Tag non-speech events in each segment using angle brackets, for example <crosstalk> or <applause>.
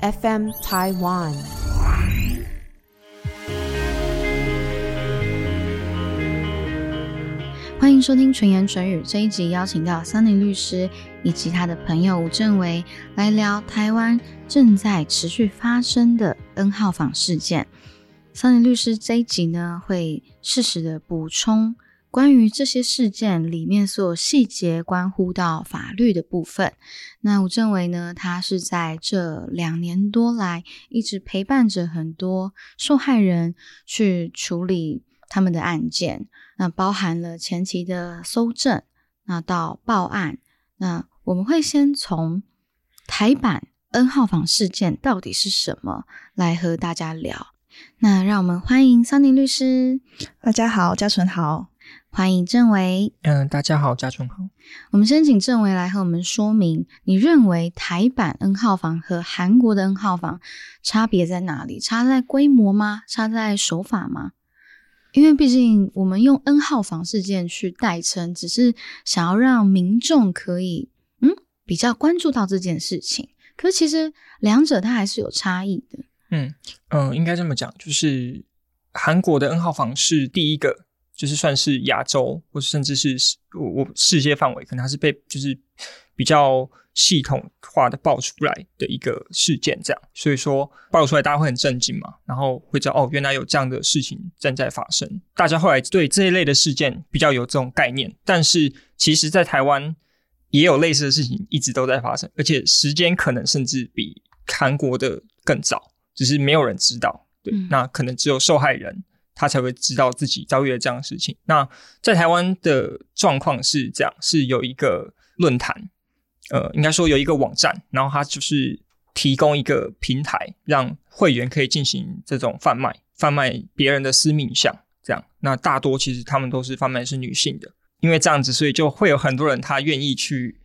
FM Taiwan。欢迎收听纯言纯语这一集，邀请到桑尼律师以及他的朋友吴正维来聊台湾正在持续发生的 N 号房事件。桑尼律师这一集呢，会适时的补充。关于这些事件里面所有细节关乎到法律的部分，那吴正伟呢？他是在这两年多来一直陪伴着很多受害人去处理他们的案件，那包含了前期的搜证，那到报案。那我们会先从台版 N 号房事件到底是什么来和大家聊。那让我们欢迎桑尼律师。大家好，嘉纯好。欢迎郑维。嗯，大家好，嘉纯好。我们先请郑维来和我们说明，你认为台版 N 号房和韩国的 N 号房差别在哪里？差在规模吗？差在手法吗？因为毕竟我们用 N 号房事件去代称，只是想要让民众可以嗯比较关注到这件事情。可是其实两者它还是有差异的。嗯嗯，应该这么讲，就是韩国的 N 号房是第一个。就是算是亚洲，或者甚至是我我世界范围，可能它是被就是比较系统化的爆出来的一个事件，这样，所以说爆出来大家会很震惊嘛，然后会知道哦，原来有这样的事情正在发生。大家后来对这一类的事件比较有这种概念，但是其实，在台湾也有类似的事情一直都在发生，而且时间可能甚至比韩国的更早，只是没有人知道。对，那可能只有受害人。他才会知道自己遭遇了这样的事情。那在台湾的状况是这样：是有一个论坛，呃，应该说有一个网站，然后它就是提供一个平台，让会员可以进行这种贩卖，贩卖别人的私密像。这样，那大多其实他们都是贩卖是女性的，因为这样子，所以就会有很多人他愿意去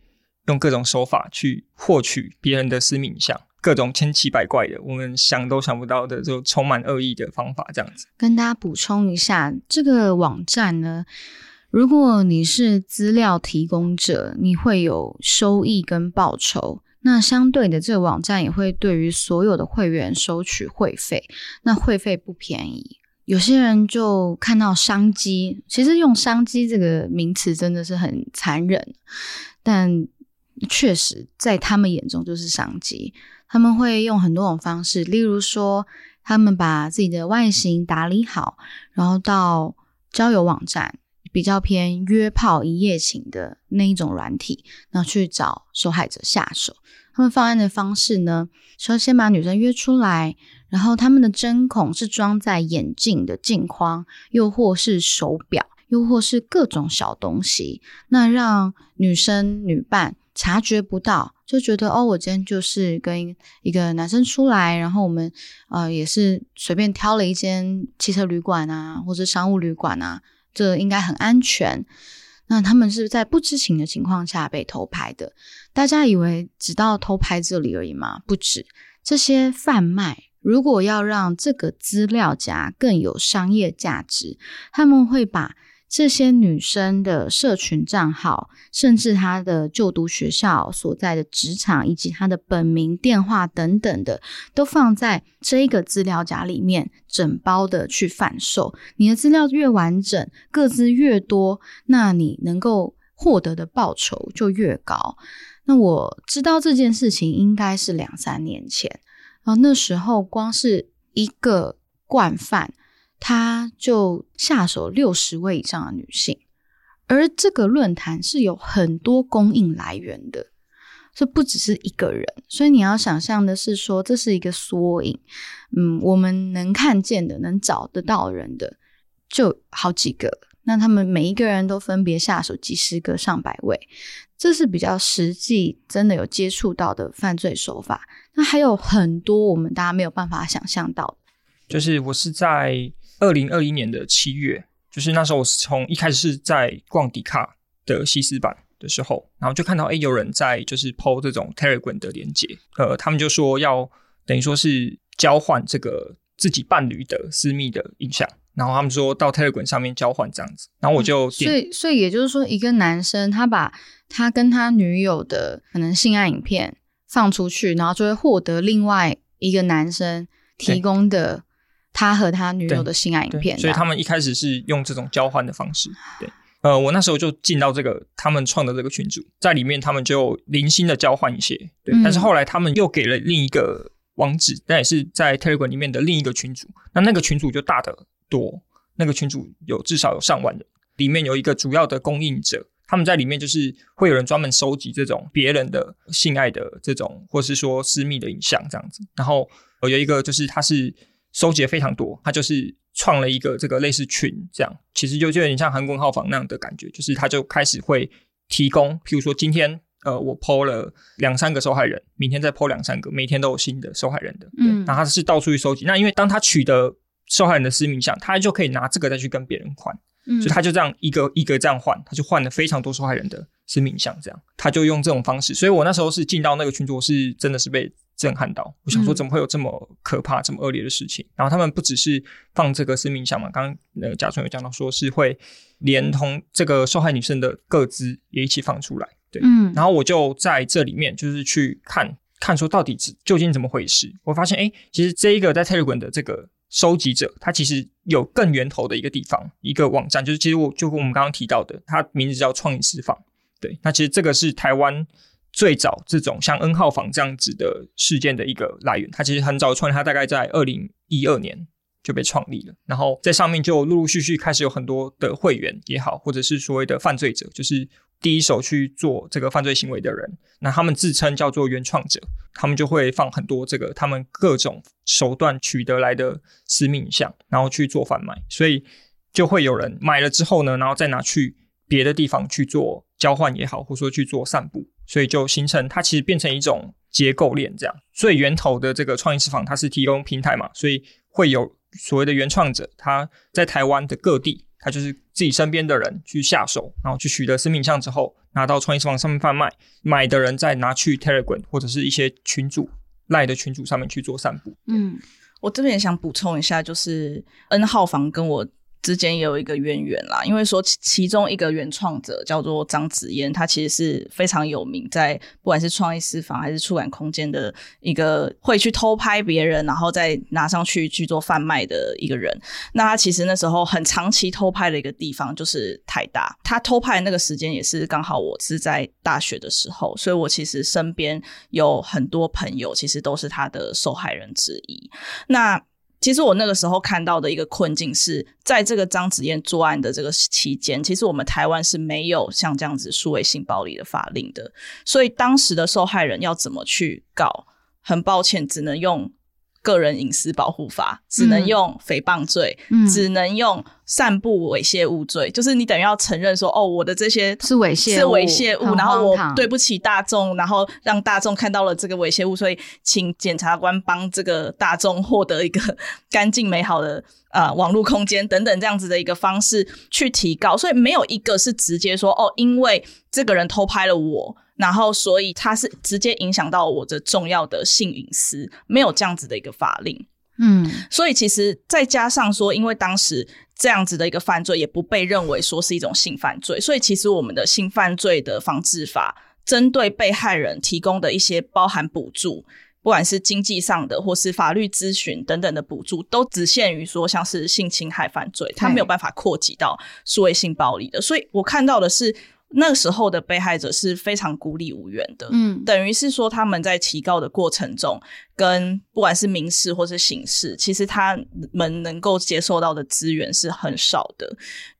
用各种手法去获取别人的私密像。各种千奇百怪的，我们想都想不到的，就充满恶意的方法，这样子。跟大家补充一下，这个网站呢，如果你是资料提供者，你会有收益跟报酬。那相对的，这个网站也会对于所有的会员收取会费，那会费不便宜。有些人就看到商机，其实用商机这个名词真的是很残忍，但确实在他们眼中就是商机。他们会用很多种方式，例如说，他们把自己的外形打理好，然后到交友网站，比较偏约炮一夜情的那一种软体，然后去找受害者下手。他们方案的方式呢，说先把女生约出来，然后他们的针孔是装在眼镜的镜框，又或是手表，又或是各种小东西，那让女生女伴察觉不到。就觉得哦，我今天就是跟一个男生出来，然后我们呃也是随便挑了一间汽车旅馆啊，或者商务旅馆啊，这应该很安全。那他们是在不知情的情况下被偷拍的，大家以为只到偷拍这里而已吗？不止，这些贩卖如果要让这个资料夹更有商业价值，他们会把。这些女生的社群账号，甚至她的就读学校所在的职场，以及她的本名、电话等等的，都放在这一个资料夹里面，整包的去贩售。你的资料越完整，个资越多，那你能够获得的报酬就越高。那我知道这件事情应该是两三年前，然后那时候光是一个惯犯。他就下手六十位以上的女性，而这个论坛是有很多供应来源的，这不只是一个人，所以你要想象的是说，这是一个缩影。嗯，我们能看见的、能找得到人的就好几个，那他们每一个人都分别下手几十个、上百位，这是比较实际、真的有接触到的犯罪手法。那还有很多我们大家没有办法想象到的，就是我是在。二零二一年的七月，就是那时候，我是从一开始是在逛迪卡的西斯版的时候，然后就看到哎，有人在就是 PO 这种 Telegram 的连接，呃，他们就说要等于说是交换这个自己伴侣的私密的影像，然后他们说到 Telegram 上面交换这样子，然后我就所以所以也就是说，一个男生他把他跟他女友的可能性爱影片放出去，然后就会获得另外一个男生提供的他和他女友的性爱影片。所以他们一开始是用这种交换的方式。对，呃，我那时候就进到这个他们创的这个群组，在里面他们就零星的交换一些。对，但是后来他们又给了另一个网址，但也是在 Telegram 里面的另一个群组。那那个群组就大得多，那个群组有至少有上万人，里面有一个主要的供应者。他们在里面就是会有人专门收集这种别人的性爱的这种，或是说私密的影像这样子。然后有一个就是他是收集非常多，他就是创了一个这个类似群这样，其实就就有点像韩国号房那样的感觉，就是他就开始会提供，譬如说今天呃我剖了两三个受害人，明天再剖两三个，每天都有新的受害人的，嗯，然后他是到处去收集。那因为当他取得受害人的私密像，他就可以拿这个再去跟别人换。嗯所以他就这样一个一个这样换，他就换了非常多受害人的生命像，这样他就用这种方式。所以我那时候是进到那个群组，是真的是被震撼到。我想说，怎么会有这么可怕、这么恶劣的事情？然后他们不只是放这个生命像嘛，刚刚呃贾春有讲到，说是会连同这个受害女生的个资也一起放出来。对，嗯。然后我就在这里面就是去看看说到底究竟怎么回事。我发现，哎，其实这一个在 Telegram 的这个。收集者，他其实有更源头的一个地方，一个网站，就是其实我就跟我们刚刚提到的，它名字叫创意私房。对，那其实这个是台湾最早这种像 N 号房这样子的事件的一个来源。它其实很早创立，它大概在二零一二年就被创立了，然后在上面就陆陆续续开始有很多的会员也好，或者是所谓的犯罪者，就是。第一手去做这个犯罪行为的人，那他们自称叫做原创者，他们就会放很多这个他们各种手段取得来的私密影像，然后去做贩卖，所以就会有人买了之后呢，然后再拿去别的地方去做交换也好，或者说去做散布，所以就形成它其实变成一种结构链这样。最源头的这个创意私房，它是提供平台嘛，所以会有所谓的原创者，他在台湾的各地。他就是自己身边的人去下手，然后去取得私密像之后，拿到创意书房上面贩卖，买的人再拿去 Telegram 或者是一些群主赖的群主上面去做散布。嗯，我这边也想补充一下，就是 N 号房跟我。之间也有一个渊源啦，因为说其中一个原创者叫做张子嫣，他其实是非常有名，在不管是创意私房还是触感空间的一个会去偷拍别人，然后再拿上去去做贩卖的一个人。那他其实那时候很长期偷拍的一个地方就是台大，他偷拍那个时间也是刚好我是在大学的时候，所以我其实身边有很多朋友其实都是他的受害人之一。那其实我那个时候看到的一个困境是在这个张子燕作案的这个期间，其实我们台湾是没有像这样子数位性暴力的法令的，所以当时的受害人要怎么去告？很抱歉，只能用。个人隐私保护法只能用诽谤罪，只能用散布猥亵物罪，就是你等于要承认说，哦，我的这些是猥亵，是猥亵物，然后我对不起大众，然后让大众看到了这个猥亵物，所以请检察官帮这个大众获得一个干净美好的 <laughs> 呃网络空间等等这样子的一个方式去提高，所以没有一个是直接说，哦，因为这个人偷拍了我。然后，所以它是直接影响到我的重要的性隐私，没有这样子的一个法令。嗯，所以其实再加上说，因为当时这样子的一个犯罪也不被认为说是一种性犯罪，所以其实我们的性犯罪的防治法针对被害人提供的一些包含补助，不管是经济上的或是法律咨询等等的补助，都只限于说像是性侵害犯罪，它没有办法扩及到数位性暴力的。所以我看到的是。那个时候的被害者是非常孤立无援的，嗯，等于是说他们在提告的过程中，跟不管是民事或是刑事，其实他们能够接受到的资源是很少的，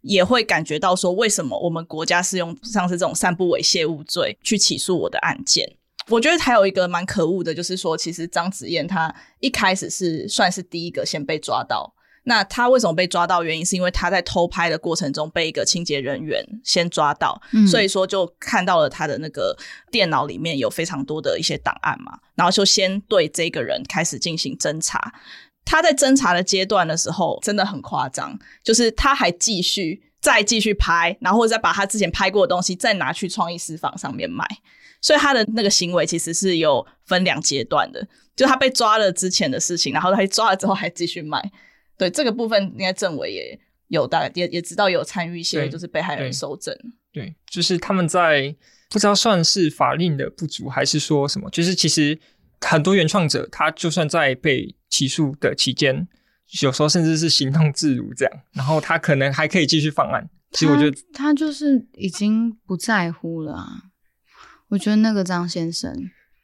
也会感觉到说，为什么我们国家是用像是这种散布猥亵物罪去起诉我的案件？我觉得还有一个蛮可恶的，就是说，其实张子燕她一开始是算是第一个先被抓到。那他为什么被抓到？原因是因为他在偷拍的过程中被一个清洁人员先抓到，所以说就看到了他的那个电脑里面有非常多的一些档案嘛，然后就先对这个人开始进行侦查。他在侦查的阶段的时候真的很夸张，就是他还继续再继续拍，然后再把他之前拍过的东西再拿去创意私房上面卖，所以他的那个行为其实是有分两阶段的，就他被抓了之前的事情，然后他抓了之后还继续卖。对这个部分，应该政委也有大也也知道有参与一些，就是被害人收证。对，就是他们在不知道算是法令的不足，还是说什么？就是其实很多原创者，他就算在被起诉的期间，有时候甚至是行动自如这样，然后他可能还可以继续犯案。其实我觉得他就是已经不在乎了啊。我觉得那个张先生，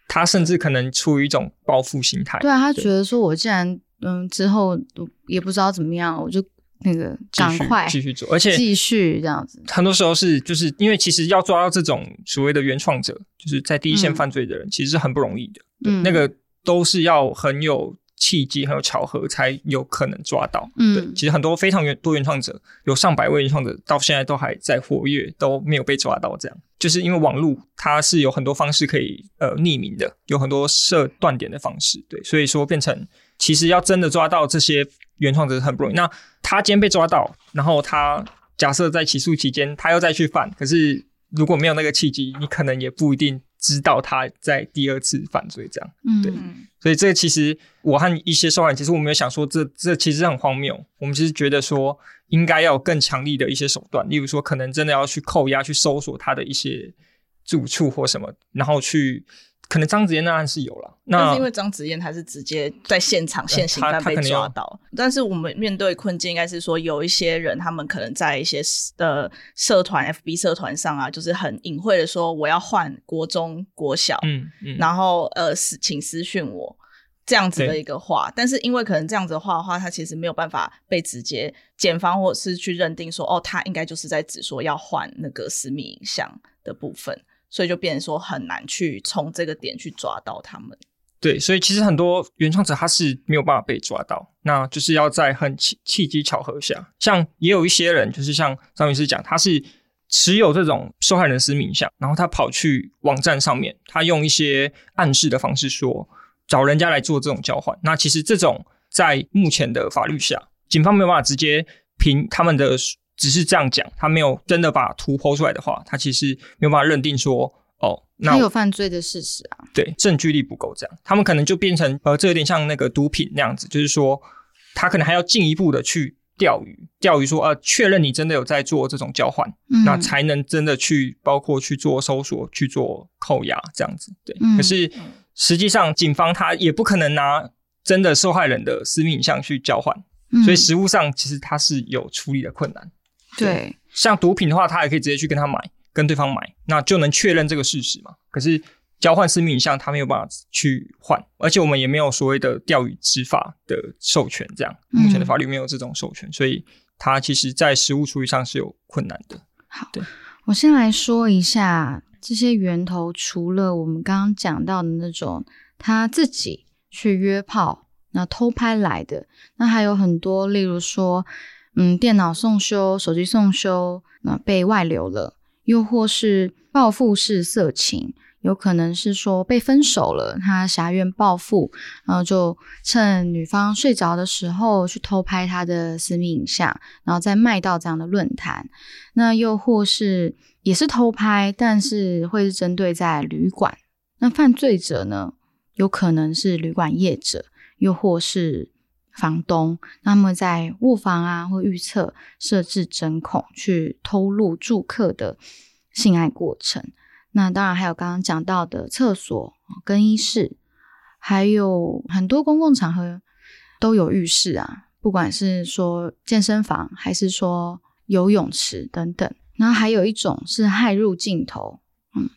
他甚至可能出于一种报复心态。对啊，他觉得说我既然嗯之后也不知道怎么样，我就。那个赶快继续做，而且继续这样子。很多时候是就是因为其实要抓到这种所谓的原创者，就是在第一线犯罪的人，其实是很不容易的。嗯，那个都是要很有契机、很有巧合才有可能抓到。嗯，对，其实很多非常原多原创者，有上百位原创者到现在都还在活跃，都没有被抓到。这样就是因为网络它是有很多方式可以呃匿名的，有很多设断点的方式。对，所以说变成其实要真的抓到这些。原创者很不容易。那他今天被抓到，然后他假设在起诉期间，他又再去犯，可是如果没有那个契机，你可能也不一定知道他在第二次犯罪这样。嗯，对。所以这个其实我和一些受害人，其实我们有想说，这这其实很荒谬。我们其实觉得说，应该要有更强力的一些手段，例如说，可能真的要去扣押、去搜索他的一些住处或什么，然后去。可能张子燕那案是有了，那是因为张子燕她是直接在现场现行犯被抓到。但是我们面对困境，应该是说有一些人，他们可能在一些的社团、FB 社团上啊，就是很隐晦的说我要换国中、国小，嗯嗯，然后呃私请私讯我这样子的一个话。但是因为可能这样子的话的话，他其实没有办法被直接检方或者是去认定说，哦，他应该就是在指说要换那个私密影像的部分。所以就变成说很难去从这个点去抓到他们。对，所以其实很多原创者他是没有办法被抓到，那就是要在很契契机巧合下，像也有一些人，就是像张律师讲，他是持有这种受害人私密影像，然后他跑去网站上面，他用一些暗示的方式说找人家来做这种交换。那其实这种在目前的法律下，警方没有办法直接凭他们的。只是这样讲，他没有真的把图剖出来的话，他其实没有办法认定说，哦，他有犯罪的事实啊。对，证据力不够，这样他们可能就变成，呃，这有点像那个毒品那样子，就是说，他可能还要进一步的去钓鱼，钓鱼说，呃，确认你真的有在做这种交换，那才能真的去包括去做搜索、去做扣押这样子。对，可是实际上警方他也不可能拿真的受害人的私密影像去交换，所以实物上其实他是有处理的困难。对，像毒品的话，他也可以直接去跟他买，跟对方买，那就能确认这个事实嘛。可是交换私密影像，他没有办法去换，而且我们也没有所谓的钓鱼执法的授权，这样目前的法律没有这种授权，所以他其实在实物处理上是有困难的。好，对我先来说一下这些源头，除了我们刚刚讲到的那种他自己去约炮那偷拍来的，那还有很多，例如说。嗯，电脑送修、手机送修，那被外流了；又或是报复式色情，有可能是说被分手了，他狭怨报复，然后就趁女方睡着的时候去偷拍她的私密影像，然后再卖到这样的论坛。那又或是也是偷拍，但是会是针对在旅馆。那犯罪者呢，有可能是旅馆业者，又或是。房东，那么在卧房啊，或预测设置针孔去偷录住客的性爱过程。那当然还有刚刚讲到的厕所、更衣室，还有很多公共场合都有浴室啊，不管是说健身房，还是说游泳池等等。然后还有一种是骇入镜头，嗯，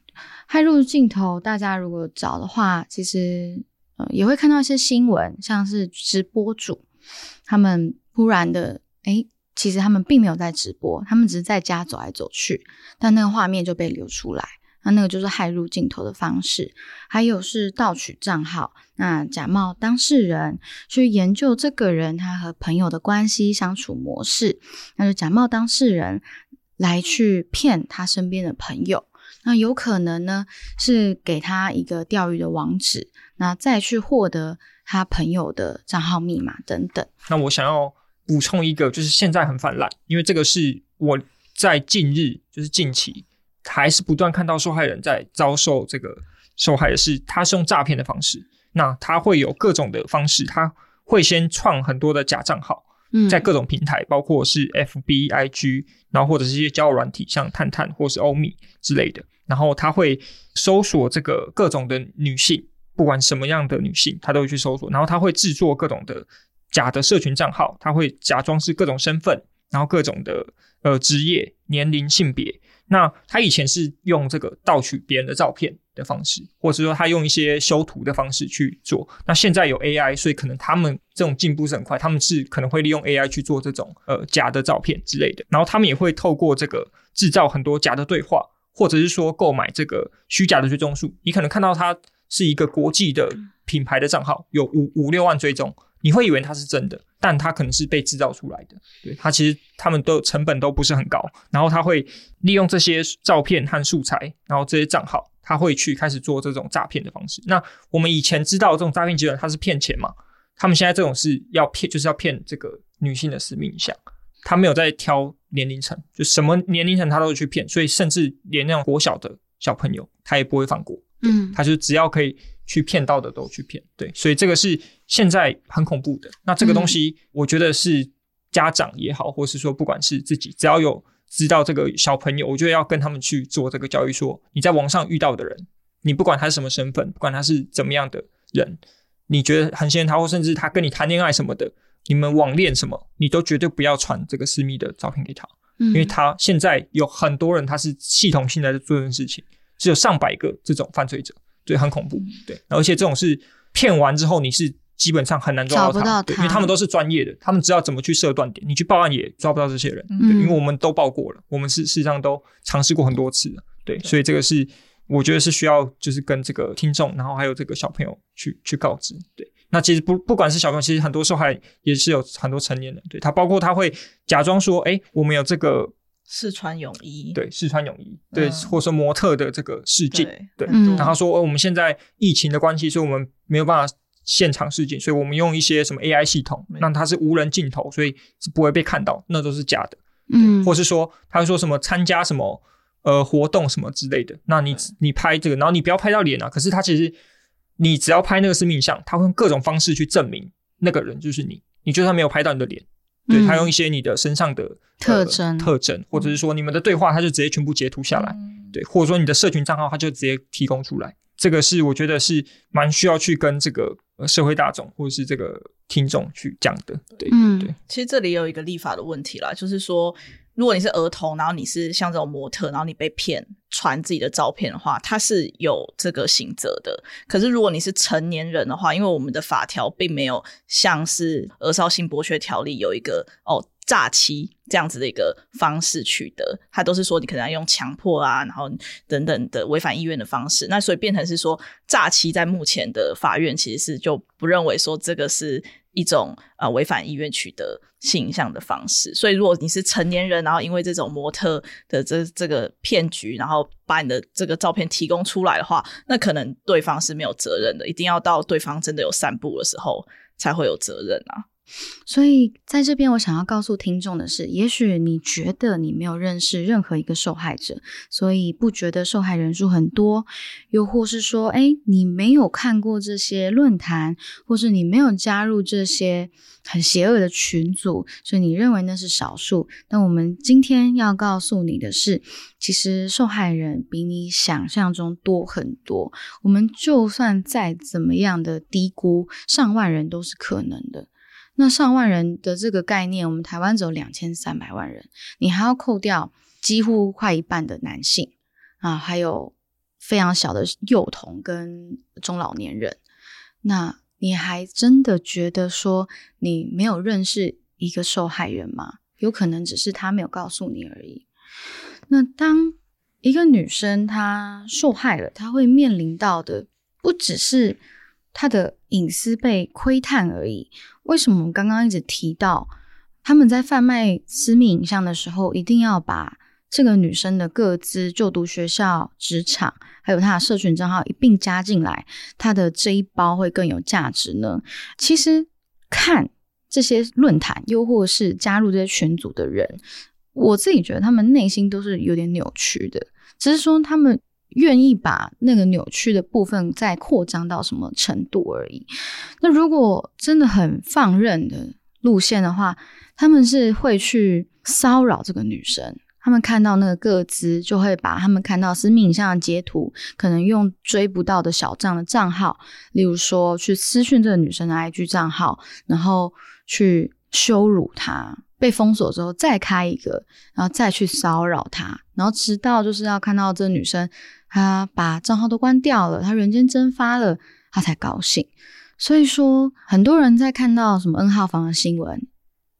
骇入镜头，大家如果找的话，其实。也会看到一些新闻，像是直播主，他们突然的，哎，其实他们并没有在直播，他们只是在家走来走去，但那个画面就被流出来，那那个就是害入镜头的方式。还有是盗取账号，那假冒当事人去研究这个人他和朋友的关系相处模式，那就假冒当事人来去骗他身边的朋友。那有可能呢，是给他一个钓鱼的网址，那再去获得他朋友的账号密码等等。那我想要补充一个，就是现在很泛滥，因为这个是我在近日，就是近期，还是不断看到受害人在遭受这个受害的是，他是用诈骗的方式，那他会有各种的方式，他会先创很多的假账号，在各种平台，包括是 FB、IG，然后或者是一些交友软体，像探探或是欧米之类的。然后他会搜索这个各种的女性，不管什么样的女性，她都会去搜索。然后他会制作各种的假的社群账号，他会假装是各种身份，然后各种的呃职业、年龄、性别。那他以前是用这个盗取别人的照片的方式，或者说他用一些修图的方式去做。那现在有 AI，所以可能他们这种进步是很快，他们是可能会利用 AI 去做这种呃假的照片之类的。然后他们也会透过这个制造很多假的对话，或者是说购买这个虚假的追踪数。你可能看到他是一个国际的品牌的账号，有五五六万追踪。你会以为它是真的，但它可能是被制造出来的。对它其实他们都成本都不是很高，然后他会利用这些照片和素材，然后这些账号，他会去开始做这种诈骗的方式。那我们以前知道这种诈骗集团，它是骗钱嘛？他们现在这种是要骗，就是要骗这个女性的私密影像。他没有在挑年龄层，就什么年龄层他都会去骗，所以甚至连那种国小的小朋友，他也不会放过。嗯，他就只要可以。去骗到的都去骗，对，所以这个是现在很恐怖的。那这个东西，我觉得是家长也好，或是说不管是自己，只要有知道这个小朋友，我觉得要跟他们去做这个教育。说你在网上遇到的人，你不管他是什么身份，不管他是怎么样的人，你觉得很信任他，或甚至他跟你谈恋爱什么的，你们网恋什么，你都绝对不要传这个私密的照片给他，因为他现在有很多人，他是系统性在做这件事情，只有上百个这种犯罪者。对，很恐怖。对，而且这种是骗完之后，你是基本上很难抓到他，因为他们都是专业的，他们知道怎么去设断点。你去报案也抓不到这些人，对，因为我们都报过了，我们是事实上都尝试过很多次了。对，所以这个是我觉得是需要，就是跟这个听众，然后还有这个小朋友去去告知。对，那其实不不管是小朋友，其实很多受害也是有很多成年人，对他包括他会假装说，哎，我们有这个。试穿泳衣，对，试穿泳衣，对，或者说模特的这个试镜，对，然后说，哦，我们现在疫情的关系，所以我们没有办法现场试镜，所以我们用一些什么 AI 系统，让它是无人镜头，所以是不会被看到，那都是假的，嗯，或是说，他说什么参加什么呃活动什么之类的，那你你拍这个，然后你不要拍到脸啊，可是他其实你只要拍那个是命相，他会用各种方式去证明那个人就是你，你就算没有拍到你的脸。对他用一些你的身上的特征、特征，或者是说你们的对话，他就直接全部截图下来。对，或者说你的社群账号，他就直接提供出来。这个是我觉得是蛮需要去跟这个社会大众或者是这个听众去讲的。对，嗯，对。其实这里有一个立法的问题啦，就是说。如果你是儿童，然后你是像这种模特，然后你被骗传自己的照片的话，他是有这个刑责的。可是如果你是成年人的话，因为我们的法条并没有像是《儿少性剥削条例》有一个哦诈欺这样子的一个方式取得，他都是说你可能要用强迫啊，然后等等的违反意愿的方式。那所以变成是说诈欺，在目前的法院其实是就不认为说这个是。一种啊违反意愿取得性影像的方式，所以如果你是成年人，然后因为这种模特的这这个骗局，然后把你的这个照片提供出来的话，那可能对方是没有责任的，一定要到对方真的有散布的时候才会有责任啊。所以在这边，我想要告诉听众的是，也许你觉得你没有认识任何一个受害者，所以不觉得受害人数很多；又或是说，哎，你没有看过这些论坛，或是你没有加入这些很邪恶的群组，所以你认为那是少数。但我们今天要告诉你的是，其实受害人比你想象中多很多。我们就算再怎么样的低估，上万人都是可能的。那上万人的这个概念，我们台湾只有两千三百万人，你还要扣掉几乎快一半的男性啊，还有非常小的幼童跟中老年人，那你还真的觉得说你没有认识一个受害人吗？有可能只是他没有告诉你而已。那当一个女生她受害了，她会面临到的不只是。她的隐私被窥探而已。为什么我刚刚一直提到他们在贩卖私密影像的时候，一定要把这个女生的个资、就读学校、职场，还有她的社群账号一并加进来，她的这一包会更有价值呢？其实看这些论坛，又或是加入这些群组的人，我自己觉得他们内心都是有点扭曲的，只是说他们。愿意把那个扭曲的部分再扩张到什么程度而已。那如果真的很放任的路线的话，他们是会去骚扰这个女生。他们看到那个个资，就会把他们看到私密影像的截图，可能用追不到的小账的账号，例如说去私讯这个女生的 IG 账号，然后去羞辱她。被封锁之后，再开一个，然后再去骚扰她，然后直到就是要看到这女生，他把账号都关掉了，他人间蒸发了，他才高兴。所以说，很多人在看到什么 N 号房的新闻，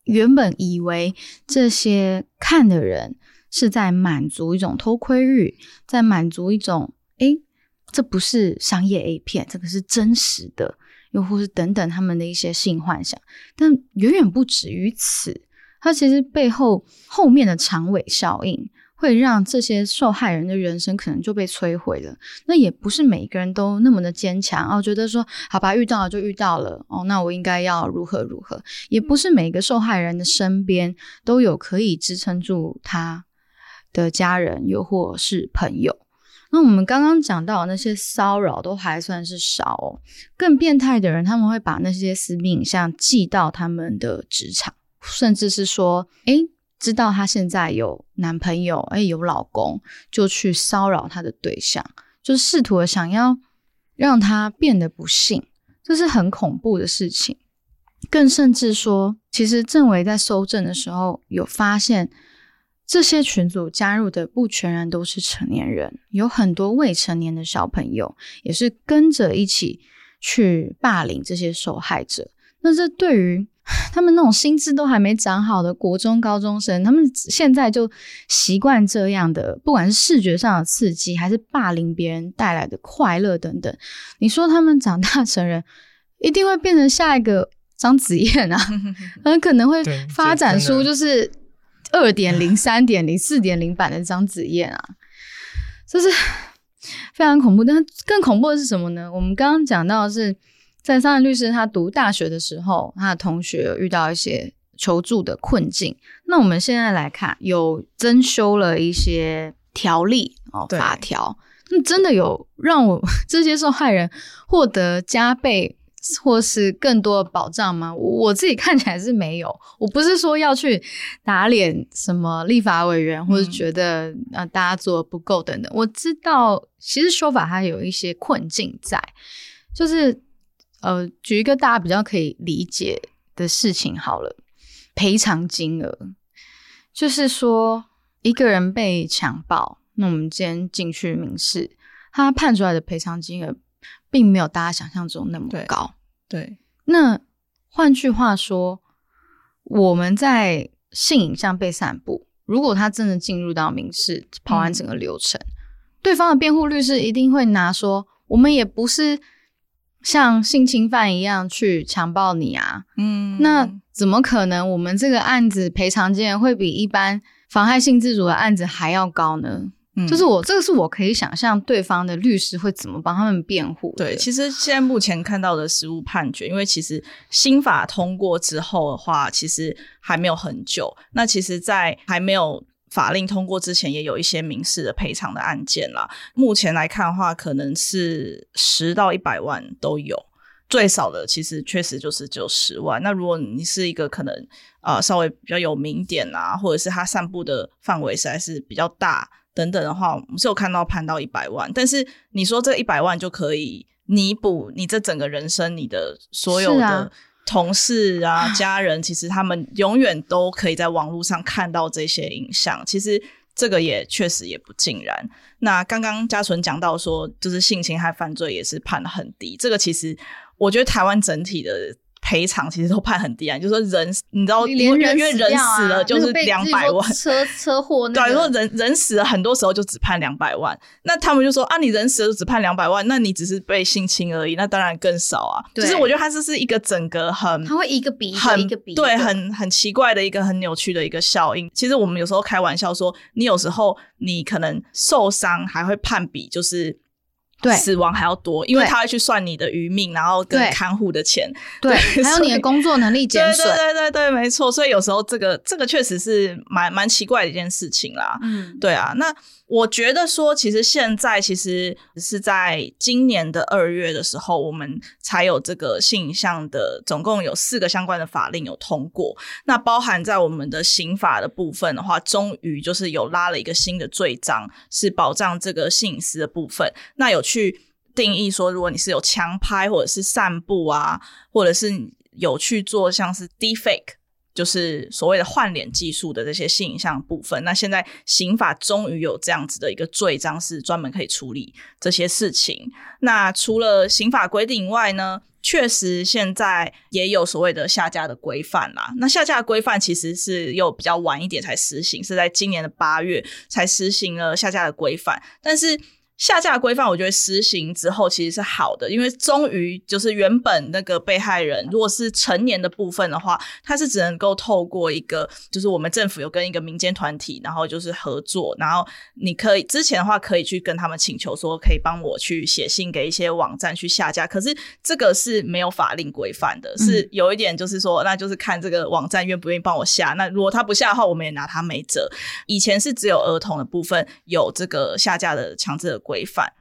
原本以为这些看的人是在满足一种偷窥欲，在满足一种，诶，这不是商业 A 片，这个是真实的，又或是等等他们的一些性幻想，但远远不止于此。它其实背后后面的长尾效应，会让这些受害人的人生可能就被摧毁了。那也不是每一个人都那么的坚强哦，觉得说好吧，遇到了就遇到了哦，那我应该要如何如何？也不是每个受害人的身边都有可以支撑住他的家人，又或是朋友。那我们刚刚讲到那些骚扰都还算是少哦，更变态的人，他们会把那些私密影像寄到他们的职场。甚至是说，哎，知道她现在有男朋友，哎，有老公，就去骚扰她的对象，就试图想要让她变得不幸，这是很恐怖的事情。更甚至说，其实郑维在搜证的时候有发现，这些群组加入的不全然都是成年人，有很多未成年的小朋友也是跟着一起去霸凌这些受害者。那这对于他们那种心智都还没长好的国中高中生，他们现在就习惯这样的，不管是视觉上的刺激，还是霸凌别人带来的快乐等等。你说他们长大成人，一定会变成下一个张子燕啊？<laughs> 很可能会发展出就是二点零、三点零、四点零版的张子燕啊，就是 <laughs> 非常恐怖。但更恐怖的是什么呢？我们刚刚讲到的是。在三人律师他读大学的时候，他的同学遇到一些求助的困境。那我们现在来看，有增修了一些条例哦，法条。那真的有让我 <laughs> 这些受害人获得加倍或是更多的保障吗？我自己看起来是没有。我不是说要去打脸什么立法委员，或者觉得呃大家做的不够等等。我知道，其实说法它有一些困境在，就是。呃，举一个大家比较可以理解的事情好了，赔偿金额，就是说一个人被强暴，那我们今天进去民事，他判出来的赔偿金额，并没有大家想象中那么高。对，那换句话说，我们在性影像被散布，如果他真的进入到民事，跑完整个流程，对方的辩护律师一定会拿说，我们也不是。像性侵犯一样去强暴你啊？嗯，那怎么可能？我们这个案子赔偿金额会比一般妨害性自主的案子还要高呢？嗯，就是我这个是我可以想象对方的律师会怎么帮他们辩护。对，其实现在目前看到的实务判决，因为其实新法通过之后的话，其实还没有很久。那其实，在还没有。法令通过之前，也有一些民事的赔偿的案件啦。目前来看的话，可能是十到一百万都有，最少的其实确实就是只有十万。那如果你是一个可能呃稍微比较有名点啊，或者是他散布的范围实在是比较大等等的话，我们是有看到判到一百万。但是你说这一百万就可以弥补你这整个人生你的所有的。同事啊，家人，其实他们永远都可以在网络上看到这些影像。其实这个也确实也不尽然。那刚刚嘉纯讲到说，就是性侵害犯罪也是判的很低。这个其实我觉得台湾整体的。赔偿其实都判很低啊，就是说人，你知道，因为人死了就是两百万，车车祸，<laughs> 对，说人人死了，很多时候就只判两百万。那他们就说啊，你人死了只判两百万，那你只是被性侵而已，那当然更少啊。就是我觉得它这是一个整个很，它会一个比一个比，对，很很奇怪的一个很扭曲的一个效应。其实我们有时候开玩笑说，你有时候你可能受伤还会判比就是。对，死亡还要多，因为他会去算你的余命，然后跟看护的钱，对，还有你的工作能力减损，对对对对，没错。所以有时候这个这个确实是蛮蛮奇怪的一件事情啦。嗯，对啊。那我觉得说，其实现在其实是在今年的二月的时候，我们才有这个性影像的，总共有四个相关的法令有通过。那包含在我们的刑法的部分的话，终于就是有拉了一个新的罪章，是保障这个性隐私的部分。那有去定义说，如果你是有强拍或者是散布啊，或者是有去做像是 defake。就是所谓的换脸技术的这些性影像部分，那现在刑法终于有这样子的一个罪章，是专门可以处理这些事情。那除了刑法规定以外呢，确实现在也有所谓的下架的规范啦。那下架的规范其实是又比较晚一点才实行，是在今年的八月才实行了下架的规范，但是。下架规范，我觉得实行之后其实是好的，因为终于就是原本那个被害人，如果是成年的部分的话，他是只能够透过一个，就是我们政府有跟一个民间团体，然后就是合作，然后你可以之前的话可以去跟他们请求说，可以帮我去写信给一些网站去下架，可是这个是没有法令规范的，是有一点就是说，那就是看这个网站愿不愿意帮我下，那如果他不下的话，我们也拿他没辙。以前是只有儿童的部分有这个下架的强制的。规范，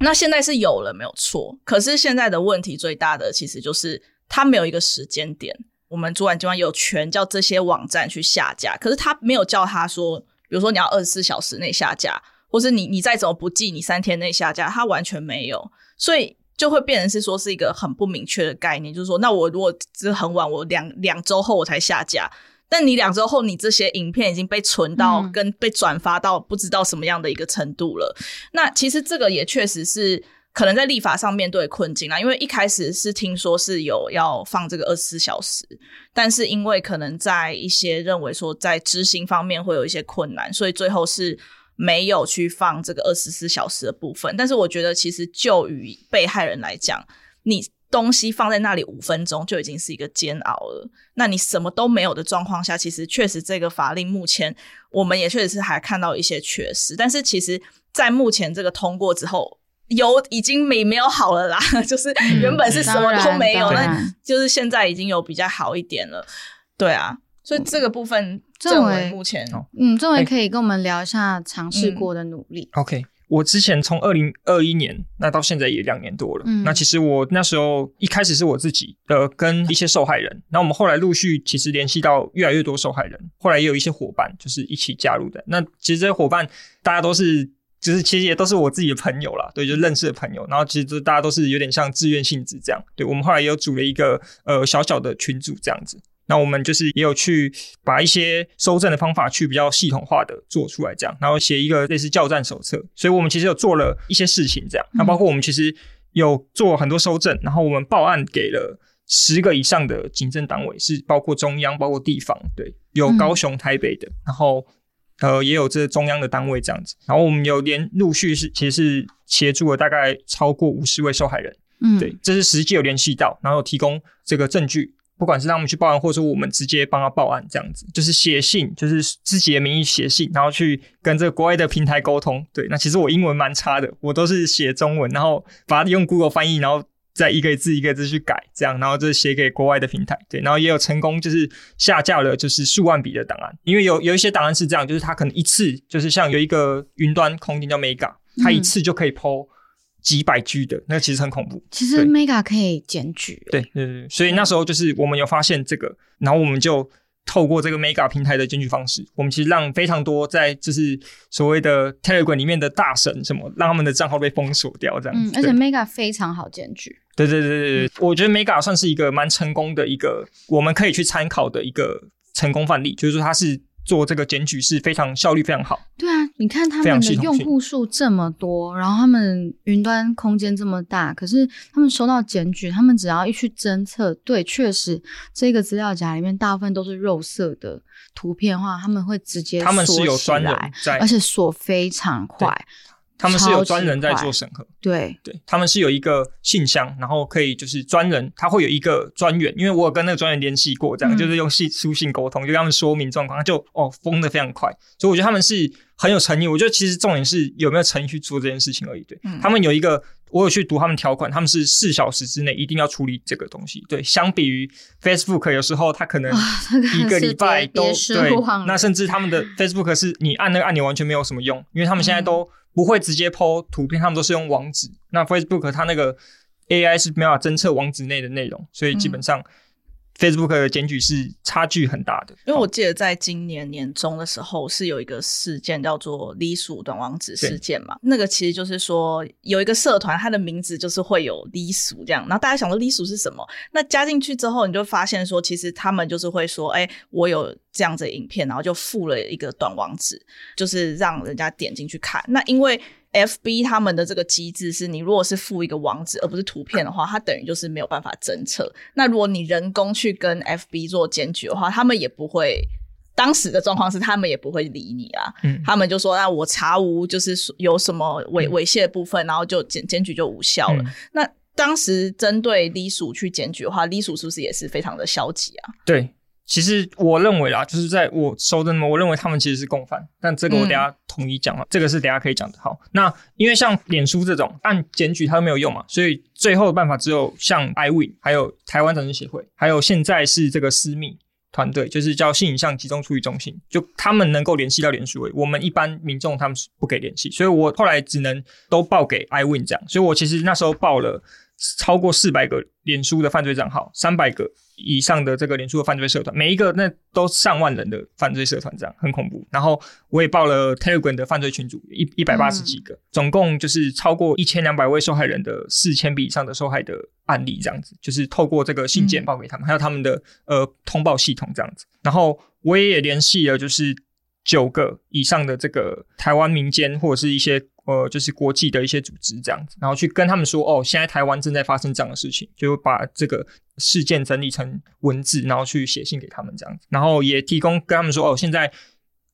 那现在是有了没有错？可是现在的问题最大的其实就是它没有一个时间点。我们主管机关有权叫这些网站去下架，可是他没有叫他说，比如说你要二十四小时内下架，或是你你再怎么不记，你三天内下架，他完全没有，所以就会变成是说是一个很不明确的概念，就是说，那我如果是很晚，我两两周后我才下架。但你两周后，你这些影片已经被存到跟被转发到不知道什么样的一个程度了。那其实这个也确实是可能在立法上面对困境啦。因为一开始是听说是有要放这个二十四小时，但是因为可能在一些认为说在执行方面会有一些困难，所以最后是没有去放这个二十四小时的部分。但是我觉得，其实就于被害人来讲，你。东西放在那里五分钟就已经是一个煎熬了。那你什么都没有的状况下，其实确实这个法令目前我们也确实是还看到一些缺失。但是其实，在目前这个通过之后，有已经没没有好了啦，<laughs> 就是原本是什么都没有，那就是现在已经有比较好一点了。对啊，所以这个部分政委目前，嗯，政委可以跟我们聊一下尝试过的努力。OK。我之前从二零二一年那到现在也两年多了，那其实我那时候一开始是我自己的跟一些受害人，那我们后来陆续其实联系到越来越多受害人，后来也有一些伙伴就是一起加入的。那其实这些伙伴大家都是，就是其实也都是我自己的朋友啦，对，就认识的朋友。然后其实大家都是有点像志愿性质这样，对我们后来也有组了一个呃小小的群组这样子。那我们就是也有去把一些收证的方法去比较系统化的做出来，这样，然后写一个类似教战手册。所以我们其实有做了一些事情，这样。那包括我们其实有做很多收证，然后我们报案给了十个以上的警政单位，是包括中央、包括地方，对，有高雄、台北的，然后呃也有这中央的单位这样子。然后我们有连陆续是其实是协助了大概超过五十位受害人，嗯，对，这是实际有联系到，然后提供这个证据。不管是让他们去报案，或者说我们直接帮他报案，这样子就是写信，就是自己的名义写信，然后去跟这个国外的平台沟通。对，那其实我英文蛮差的，我都是写中文，然后把它用 Google 翻译，然后再一个字一个字去改，这样，然后就写给国外的平台。对，然后也有成功就是下架了，就是数万笔的档案，因为有有一些档案是这样，就是它可能一次就是像有一个云端空间叫 Mega，它一次就可以抛。几百 G 的那其实很恐怖。其实 Mega 可以检举。对对对，所以那时候就是我们有发现这个，然后我们就透过这个 Mega 平台的检举方式，我们其实让非常多在就是所谓的 Telegram 里面的大神什么，让他们的账号被封锁掉这样。嗯，而且 Mega 非常好检举。对对对对对，我觉得 Mega 算是一个蛮成功的一个，我们可以去参考的一个成功范例，就是说它是。做这个检举是非常效率非常好。对啊，你看他们的用户数这么多，然后他们云端空间这么大，可是他们收到检举，他们只要一去侦测，对，确实这个资料夹里面大部分都是肉色的图片的话，他们会直接他们是有专人在，而且锁非常快。他们是有专人在做审核，对对，他们是有一个信箱，然后可以就是专人，他会有一个专员，因为我有跟那个专员联系过，这样就是用信书信沟通，就跟他们说明状况，他就哦封的非常快，所以我觉得他们是很有诚意。我觉得其实重点是有没有诚意去做这件事情而已。对他们有一个我有去读他们条款，他们是四小时之内一定要处理这个东西。对，相比于 Facebook，有时候他可能一个礼拜都对，那甚至他们的 Facebook 是你按那个按钮完全没有什么用，因为他们现在都不会直接抛图片，他们都是用网址。那 Facebook 它那个 AI 是没有法侦测网址内的内容，所以基本上。Facebook 的检举是差距很大的，因为我记得在今年年中的时候是有一个事件叫做“隶属短网址事件”嘛，那个其实就是说有一个社团，它的名字就是会有隶属这样，然后大家想说隶属是什么？那加进去之后，你就发现说，其实他们就是会说，哎，我有这样子影片，然后就附了一个短网址，就是让人家点进去看。那因为 F B 他们的这个机制是，你如果是附一个网址而不是图片的话，它等于就是没有办法侦测。那如果你人工去跟 F B 做检举的话，他们也不会。当时的状况是，他们也不会理你啊。嗯，他们就说：“那我查无就是有什么猥猥亵的部分，然后就检检举就无效了。”那当时针对隶属去检举的话，隶属是不是也是非常的消极啊？对。其实我认为啦，就是在我收的那么，我认为他们其实是共犯，但这个我等下统一讲了，这个是等下可以讲的。好，那因为像脸书这种按检举它都没有用嘛，所以最后的办法只有像 iWin，还有台湾展示协会，还有现在是这个私密团队，就是叫性影像集中处理中心，就他们能够联系到脸书，我们一般民众他们是不给联系，所以我后来只能都报给 iWin 这样，所以我其实那时候报了。超过四百个脸书的犯罪账号，三百个以上的这个脸书的犯罪社团，每一个那都上万人的犯罪社团，这样很恐怖。然后我也报了 Telegram 的犯罪群组，一一百八十几个，总共就是超过一千两百位受害人的四千笔以上的受害的案例，这样子就是透过这个信件报给他们，还有他们的呃通报系统这样子。然后我也也联系了，就是九个以上的这个台湾民间或者是一些。呃，就是国际的一些组织这样子，然后去跟他们说，哦，现在台湾正在发生这样的事情，就把这个事件整理成文字，然后去写信给他们这样子，然后也提供跟他们说，哦，现在